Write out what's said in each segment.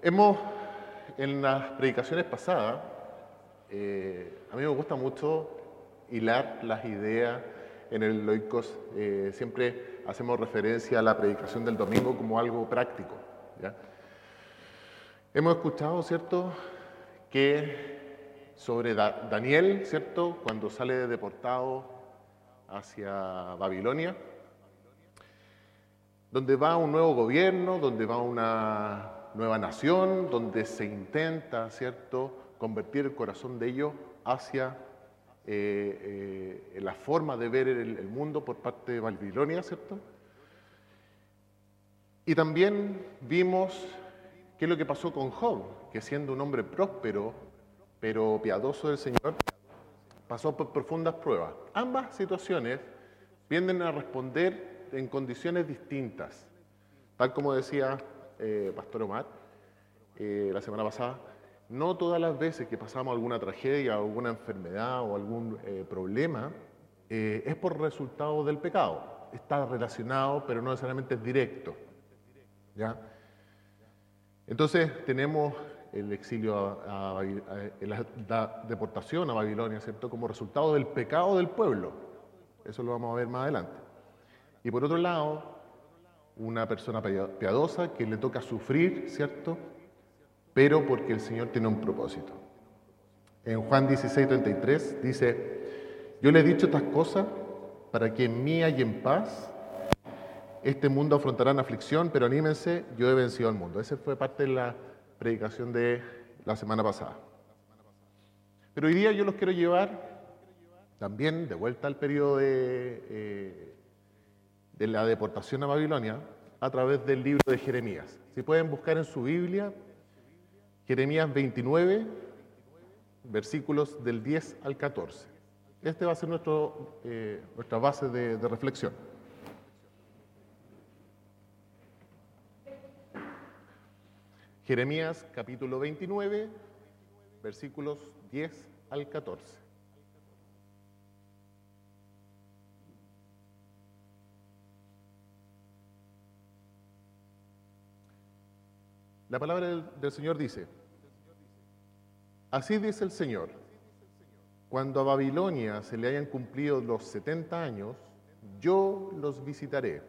Hemos, en las predicaciones pasadas, eh, a mí me gusta mucho hilar las ideas en el Loicos. Eh, siempre hacemos referencia a la predicación del domingo como algo práctico. Hemos escuchado, ¿cierto?, que sobre Daniel, ¿cierto?, cuando sale deportado hacia Babilonia, donde va un nuevo gobierno, donde va una nueva nación, donde se intenta, ¿cierto?, convertir el corazón de ellos hacia eh, eh, la forma de ver el, mundo por parte de Babilonia, ¿cierto? Y también vimos qué es lo que pasó con Job, que siendo un hombre próspero, pero piadoso del Señor, pasó por profundas pruebas. Ambas situaciones vienen a responder en condiciones distintas, tal como decía eh, Pastor Omar eh, la semana pasada, no todas las veces que pasamos alguna tragedia, alguna enfermedad o algún eh, problema es por resultado del pecado. Está relacionado, pero no necesariamente es directo. ¿ya? Entonces tenemos el exilio, a, la deportación a Babilonia, ¿cierto? Como resultado del pecado del pueblo. Eso lo vamos a ver más adelante. Y por otro lado, una persona piadosa que le toca sufrir, ¿cierto? Pero porque el Señor tiene un propósito. En Juan 16, 33 dice, yo le he dicho estas cosas para que en mí y en paz este mundo afrontará una aflicción, pero anímense, yo he vencido al mundo. Esa fue parte de la predicación de la semana pasada. Pero hoy día yo los quiero llevar también de vuelta al periodo de... Eh, de la deportación a Babilonia a través del libro de Jeremías. Si pueden buscar en su Biblia, Jeremías 29, versículos del 10 al 14. Este va a ser eh, nuestra base de, de reflexión. Jeremías capítulo 29, versículos 10 al 14. La palabra del, Señor dice, así dice el Señor, cuando a Babilonia se le hayan cumplido los 70 años, yo los visitaré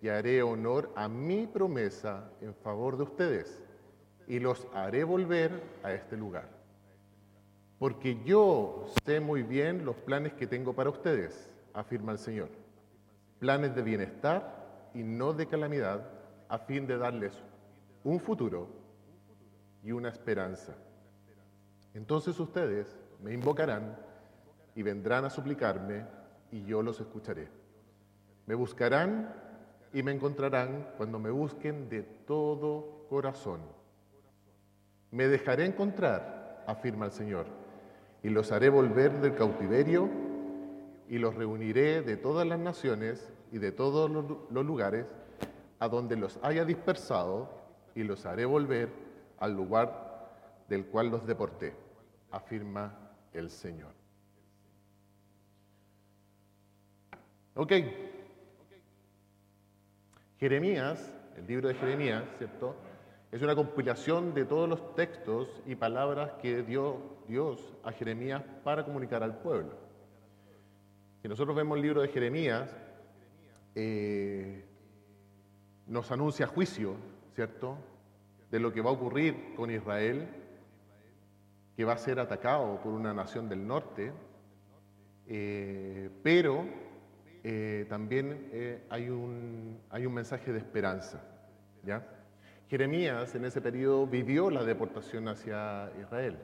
y haré honor a mi promesa en favor de ustedes y los haré volver a este lugar. Porque yo sé muy bien los planes que tengo para ustedes, afirma el Señor. Planes de bienestar y no de calamidad, a fin de darles un futuro y una esperanza. Entonces ustedes me invocarán y vendrán a suplicarme y yo los escucharé. Me buscarán y me encontrarán cuando me busquen de todo corazón. Me dejaré encontrar, afirma el Señor, y los haré volver del cautiverio y los reuniré de todas las naciones y de todos los lugares a donde los haya dispersado y los haré volver al lugar del cual los deporté, afirma el Señor. Ok. Jeremías, el libro de Jeremías, ¿cierto? Es una compilación de todos los textos y palabras que dio Dios a Jeremías para comunicar al pueblo. Si nosotros vemos el libro de Jeremías, eh, nos anuncia juicio, ¿cierto? De lo que va a ocurrir con Israel, que va a ser atacado por una nación del norte, eh, pero eh, también eh, hay, un, hay un mensaje de esperanza. ¿ya? Jeremías en ese periodo vivió la deportación hacia Israel.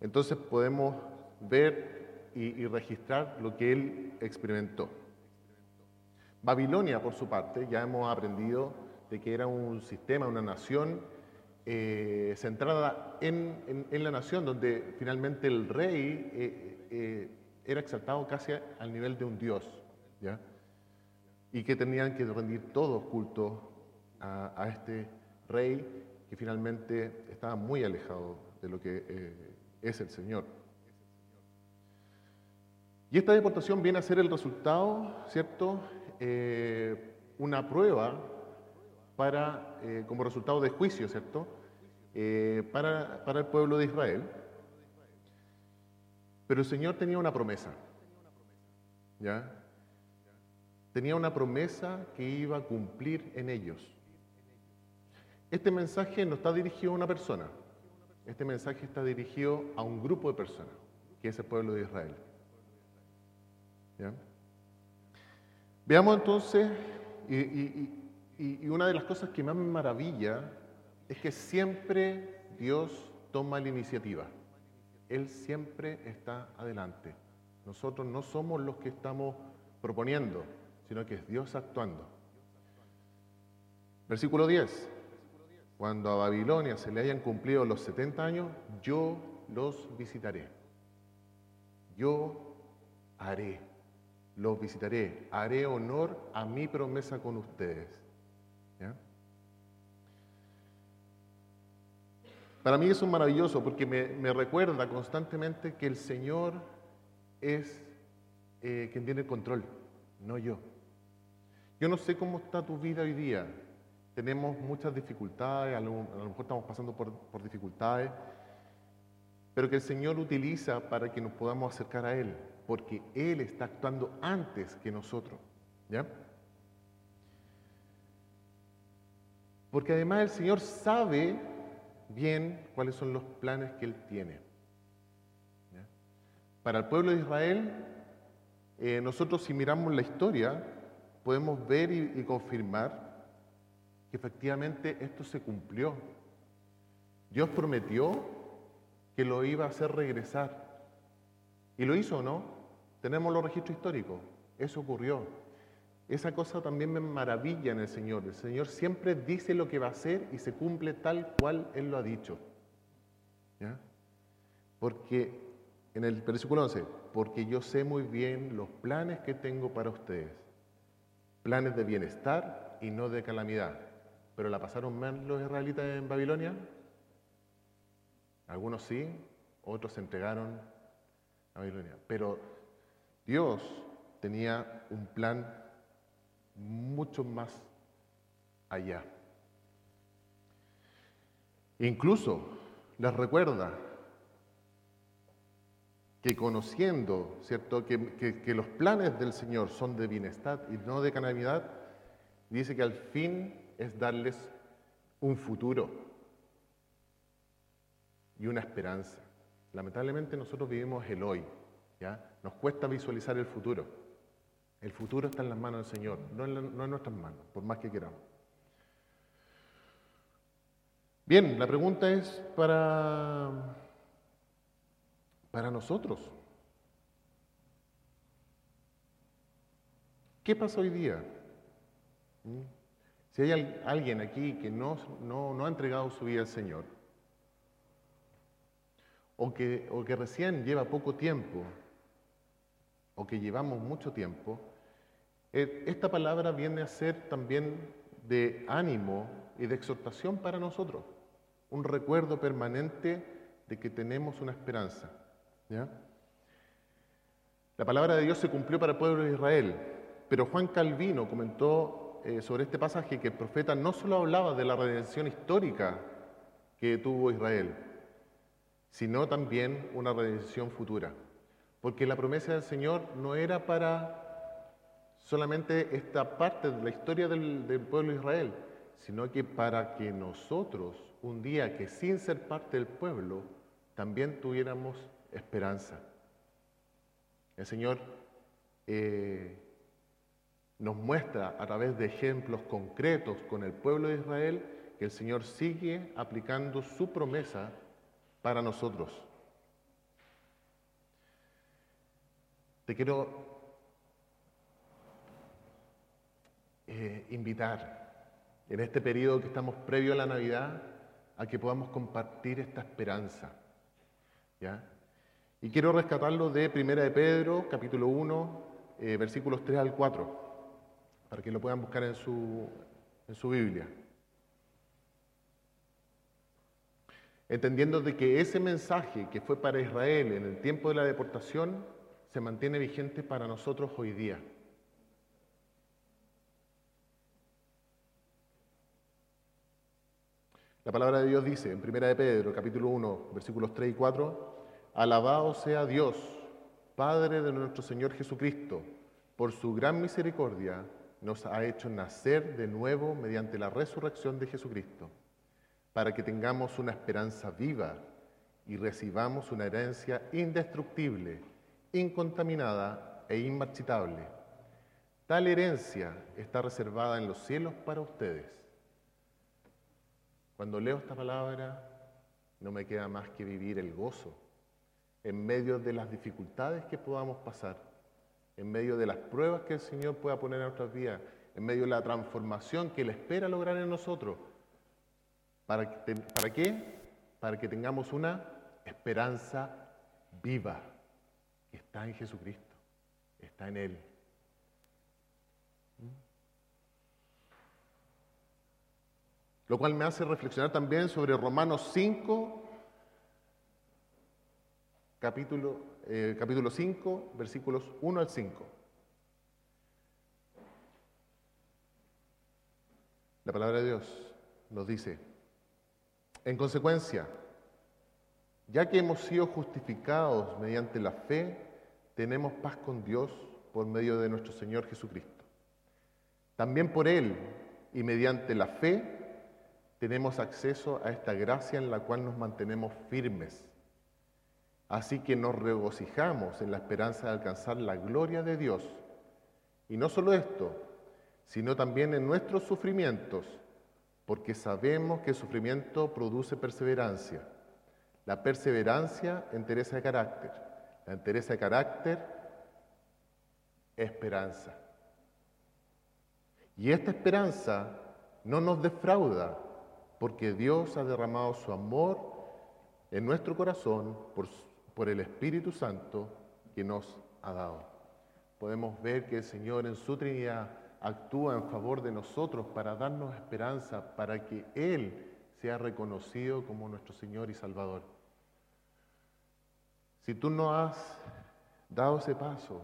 entonces podemos ver y registrar lo que él experimentó. Babilonia, por su parte, ya hemos aprendido de que era un sistema, una nación eh, centrada en, la nación, donde finalmente el rey eh, eh, era exaltado casi al nivel de un dios, ¿ya? y que tenían que rendir todo culto a, a este rey que finalmente estaba muy alejado de lo que es el Señor. Y esta deportación viene a ser el resultado, ¿cierto?, eh, una prueba para, eh, como resultado de juicio, ¿cierto? Eh, para, para el pueblo de Israel. Pero el Señor tenía una promesa. ¿Ya? Tenía una promesa que iba a cumplir en ellos. Este mensaje no está dirigido a una persona, este mensaje está dirigido a un grupo de personas, que es el pueblo de Israel. Veamos entonces, y, una de las cosas que más me maravilla es que siempre Dios toma la iniciativa. Él siempre está adelante. Nosotros no somos los que estamos proponiendo, sino que es Dios actuando. Versículo 10. Cuando a Babilonia se le hayan cumplido los 70 años, yo los visitaré. Yo haré, los visitaré, haré honor a mi promesa con ustedes. Para mí eso es maravilloso porque me, recuerda constantemente que el Señor es eh, quien tiene el control, no yo. Yo no sé cómo está tu vida hoy día, tenemos muchas dificultades, a lo, mejor estamos pasando por, dificultades, pero que el Señor utiliza para que nos podamos acercar a Él, porque Él está actuando antes que nosotros. ¿Ya? Porque además el Señor sabe bien cuáles son los planes que Él tiene. Para el pueblo de Israel, eh, nosotros si miramos la historia, podemos ver y confirmar que efectivamente esto se cumplió. Dios prometió que lo iba a hacer regresar. ¿Y lo hizo o no? Tenemos los registros históricos. Eso ocurrió. Esa cosa también me maravilla en el Señor. El Señor siempre dice lo que va a hacer y se cumple tal cual Él lo ha dicho. ¿Ya? Porque en el versículo 11, porque yo sé muy bien los planes que tengo para ustedes. Planes de bienestar y no de calamidad pero la pasaron mal los israelitas en Babilonia. Algunos sí, otros se entregaron a Babilonia. Pero Dios tenía un plan mucho más allá. Incluso les recuerda que conociendo, ¿cierto?, que, que, los planes del Señor son de bienestar y no de calamidad, dice que al fin es darles un futuro y una esperanza. Lamentablemente nosotros vivimos el hoy, ¿ya? Nos cuesta visualizar el futuro. El futuro está en las manos del Señor, no en, no nuestras manos, por más que queramos. Bien, la pregunta es para, para nosotros. ¿Qué pasa hoy día? ¿Mm? Si hay alguien aquí que no, no, ha entregado su vida al Señor, o que, o que recién lleva poco tiempo, o que llevamos mucho tiempo, eh, esta palabra viene a ser también de ánimo y de exhortación para nosotros, un recuerdo permanente de que tenemos una esperanza. La palabra de Dios se cumplió para el pueblo de Israel, pero Juan Calvino comentó eh, sobre este pasaje que el profeta no solo hablaba de la redención histórica que tuvo Israel, sino también una redención futura. Porque la promesa del Señor no era para solamente esta parte de la historia del, pueblo de Israel, sino que para que nosotros, un día que sin ser parte del pueblo, también tuviéramos esperanza. El Señor eh, nos muestra a través de ejemplos concretos con el pueblo de Israel que el Señor sigue aplicando su promesa para nosotros. Te quiero eh, invitar en este periodo que estamos previo a la Navidad a que podamos compartir esta esperanza. ¿ya? Y quiero rescatarlo de Primera de Pedro, capítulo 1, eh, versículos 3 al 4 para que lo puedan buscar en su, en su Biblia. Entendiendo de que ese mensaje que fue para Israel en el tiempo de la deportación se mantiene vigente para nosotros hoy día. La palabra de Dios dice en 1 de Pedro, capítulo 1, versículos 3 y 4, Alabado sea Dios, Padre de nuestro Señor Jesucristo, por su gran misericordia nos ha hecho nacer de nuevo mediante la resurrección de Jesucristo, para que tengamos una esperanza viva y recibamos una herencia indestructible, incontaminada e inmarchitable. Tal herencia está reservada en los cielos para ustedes. Cuando leo esta palabra, no me queda más que vivir el gozo en medio de las dificultades que podamos pasar, en medio de las pruebas que el Señor pueda poner en nuestras vidas, en medio de la transformación que Él espera lograr en nosotros. ¿Para, ¿Para qué? Para que tengamos una esperanza viva que está en Jesucristo, está en Él. Lo cual me hace reflexionar también sobre Romanos 5, capítulo, eh, capítulo 5, versículos 1 al 5. La palabra de Dios nos dice, en consecuencia, ya que hemos sido justificados mediante la fe, tenemos paz con Dios por medio de nuestro Señor Jesucristo. También por Él y mediante la fe tenemos acceso a esta gracia en la cual nos mantenemos firmes Así que nos regocijamos en la esperanza de alcanzar la gloria de Dios. Y no solo esto, sino también en nuestros sufrimientos, porque sabemos que el sufrimiento produce perseverancia. La perseverancia, entereza de carácter. La entereza de carácter, esperanza. Y esta esperanza no nos defrauda, porque Dios ha derramado su amor en nuestro corazón por por el Espíritu Santo que nos ha dado. Podemos ver que el Señor en su Trinidad actúa en favor de nosotros para darnos esperanza, para que Él sea reconocido como nuestro Señor y Salvador. Si tú no has dado ese paso,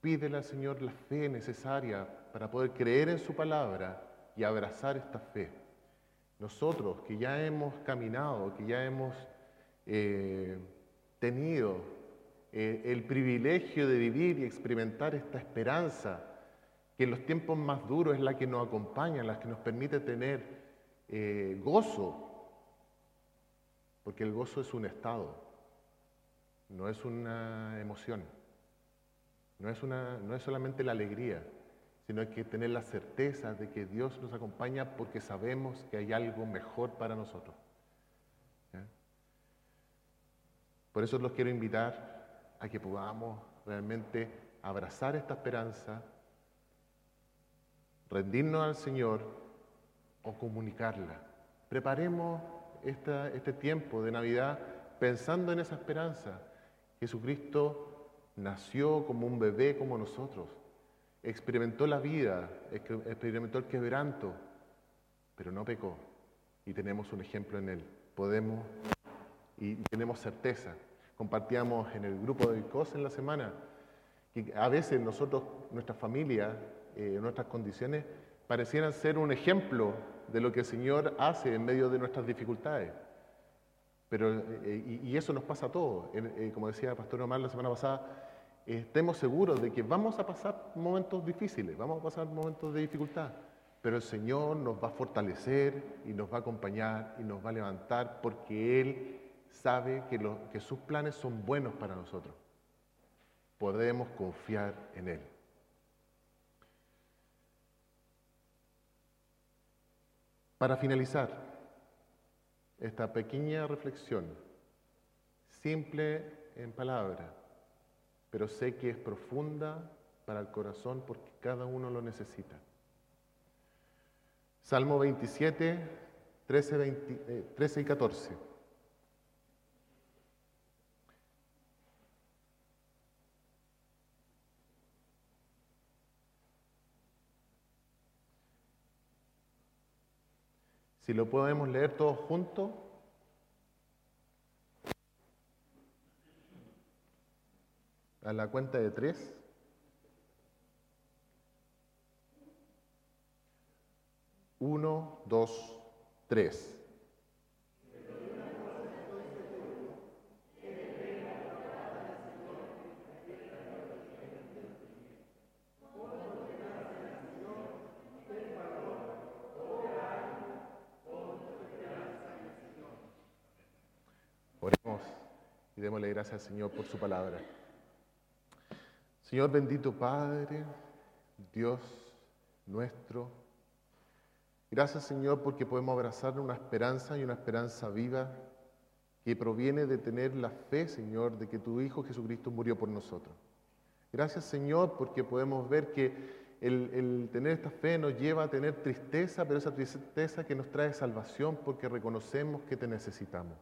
pídele al Señor la fe necesaria para poder creer en su palabra y abrazar esta fe. Nosotros que ya hemos caminado, que ya hemos eh, tenido eh, el privilegio de vivir y experimentar esta esperanza, que en los tiempos más duros es la que nos acompaña, la que nos permite tener eh, gozo, porque el gozo es un estado, no es una emoción, no es, una, no es solamente la alegría, sino hay que tener la certeza de que Dios nos acompaña porque sabemos que hay algo mejor para nosotros. Por eso los quiero invitar a que podamos realmente abrazar esta esperanza, rendirnos al Señor o comunicarla. Preparemos este tiempo de Navidad pensando en esa esperanza. Jesucristo nació como un bebé como nosotros, experimentó la vida, experimentó el quebranto, pero no pecó. Y tenemos un ejemplo en él. Podemos y tenemos certeza compartíamos en el grupo de COS en la semana, que a veces nosotros, nuestra familia, eh, nuestras condiciones, parecieran ser un ejemplo de lo que el Señor hace en medio de nuestras dificultades. Pero, eh, y, eso nos pasa a todos. Eh, como decía el Pastor Omar la semana pasada, estemos seguros de que vamos a pasar momentos difíciles, vamos a pasar momentos de dificultad, pero el Señor nos va a fortalecer y nos va a acompañar y nos va a levantar porque Él sabe que, que sus planes son buenos para nosotros. Podemos confiar en Él. Para finalizar esta pequeña reflexión, simple en palabra, pero sé que es profunda para el corazón porque cada uno lo necesita. Salmo 27, 13, 13 y 14. Si lo podemos leer todos juntos. A la cuenta de tres. Uno, dos, tres. Y démosle gracias al Señor por su palabra. Señor bendito Padre, Dios nuestro, gracias Señor porque podemos abrazar una esperanza y una esperanza viva que proviene de tener la fe, Señor, de que tu Hijo Jesucristo murió por nosotros. Gracias Señor porque podemos ver que el, el, tener esta fe nos lleva a tener tristeza, pero esa tristeza que nos trae salvación porque reconocemos que te necesitamos.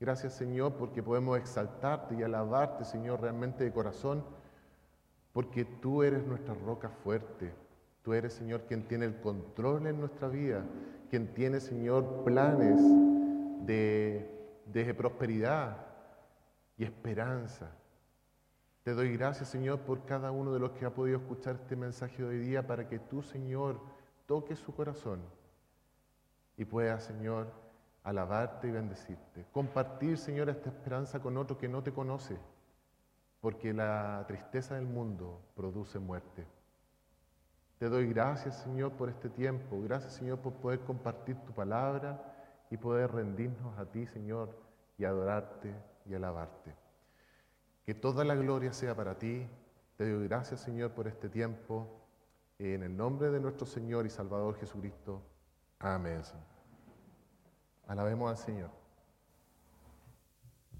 Gracias Señor porque podemos exaltarte y alabarte Señor realmente de corazón porque tú eres nuestra roca fuerte. Tú eres Señor quien tiene el control en nuestra vida, quien tiene Señor planes de, de prosperidad y esperanza. Te doy gracias Señor por cada uno de los que ha podido escuchar este mensaje de hoy día para que tú Señor toques su corazón y pueda Señor alabarte y bendecirte. Compartir, Señor, esta esperanza con otro que no te conoce, porque la tristeza del mundo produce muerte. Te doy gracias, Señor, por este tiempo. Gracias, Señor, por poder compartir tu palabra y poder rendirnos a ti, Señor, y adorarte y alabarte. Que toda la gloria sea para ti. Te doy gracias, Señor, por este tiempo. En el nombre de nuestro Señor y Salvador Jesucristo. Amén. Alabemos al Señor.